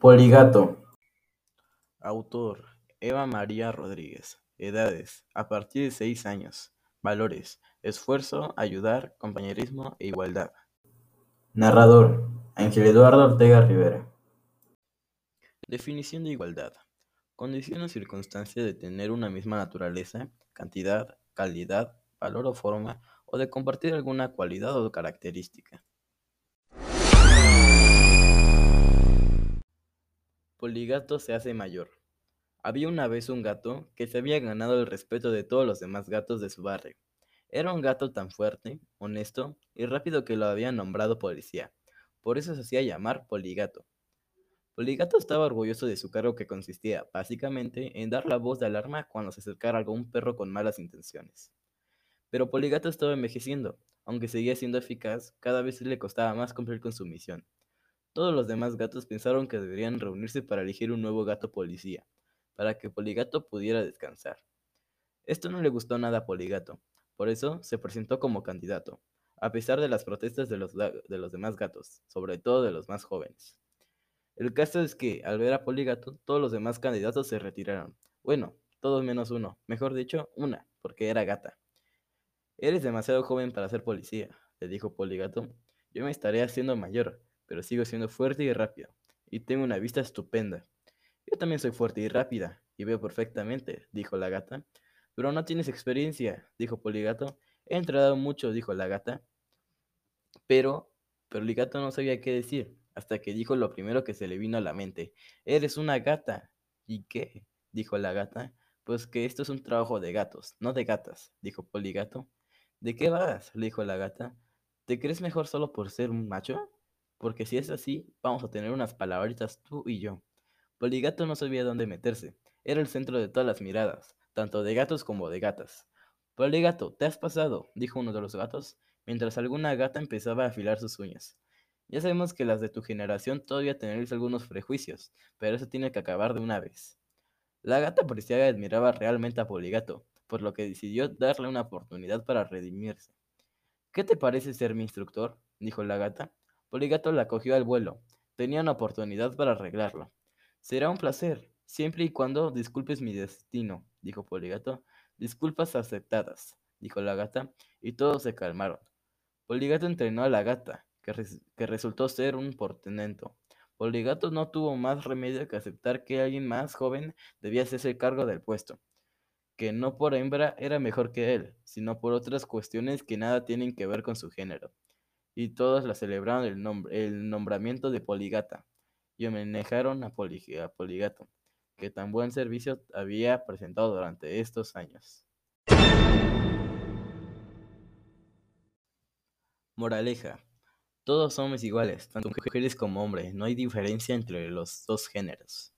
Poligato. Autor: Eva María Rodríguez. Edades: a partir de 6 años. Valores: esfuerzo, ayudar, compañerismo e igualdad. Narrador: Ángel Eduardo Ortega Rivera. Definición de igualdad. Condición o circunstancia de tener una misma naturaleza, cantidad, calidad, valor o forma, o de compartir alguna cualidad o característica. Poligato se hace mayor. Había una vez un gato que se había ganado el respeto de todos los demás gatos de su barrio. Era un gato tan fuerte, honesto y rápido que lo habían nombrado policía. Por eso se hacía llamar Poligato. Poligato estaba orgulloso de su cargo que consistía, básicamente, en dar la voz de alarma cuando se acercara algún perro con malas intenciones. Pero Poligato estaba envejeciendo. Aunque seguía siendo eficaz, cada vez le costaba más cumplir con su misión. Todos los demás gatos pensaron que deberían reunirse para elegir un nuevo gato policía, para que Poligato pudiera descansar. Esto no le gustó nada a Poligato, por eso se presentó como candidato, a pesar de las protestas de los, de los demás gatos, sobre todo de los más jóvenes. El caso es que, al ver a Poligato, todos los demás candidatos se retiraron. Bueno, todos menos uno, mejor dicho, una, porque era gata. Eres demasiado joven para ser policía, le dijo Poligato. Yo me estaré haciendo mayor, pero sigo siendo fuerte y rápido, y tengo una vista estupenda. Yo también soy fuerte y rápida, y veo perfectamente, dijo la gata. Pero no tienes experiencia, dijo Poligato. He entrenado mucho, dijo la gata. Pero, Poligato no sabía qué decir, hasta que dijo lo primero que se le vino a la mente. Eres una gata. ¿Y qué? dijo la gata. Pues que esto es un trabajo de gatos, no de gatas, dijo Poligato. ¿De qué vas? le dijo la gata. ¿Te crees mejor solo por ser un macho? Porque si es así, vamos a tener unas palabritas tú y yo. Poligato no sabía dónde meterse, era el centro de todas las miradas, tanto de gatos como de gatas. Poligato, ¿te has pasado? dijo uno de los gatos, mientras alguna gata empezaba a afilar sus uñas. Ya sabemos que las de tu generación todavía tenéis algunos prejuicios, pero eso tiene que acabar de una vez. La gata policía admiraba realmente a Poligato, por lo que decidió darle una oportunidad para redimirse. ¿Qué te parece ser mi instructor? dijo la gata. Poligato la cogió al vuelo. Tenía una oportunidad para arreglarlo. Será un placer, siempre y cuando disculpes mi destino, dijo Poligato. Disculpas aceptadas, dijo la gata, y todos se calmaron. Poligato entrenó a la gata, que, resultó ser un portenento. Poligato no tuvo más remedio que aceptar que alguien más joven debía hacerse cargo del puesto, que no por hembra era mejor que él, sino por otras cuestiones que nada tienen que ver con su género y todos la celebraron el, el nombramiento de Poligata y homenajearon a, a Poligato, que tan buen servicio había presentado durante estos años. Moraleja. Todos somos iguales, tanto mujeres como hombres, no hay diferencia entre los dos géneros.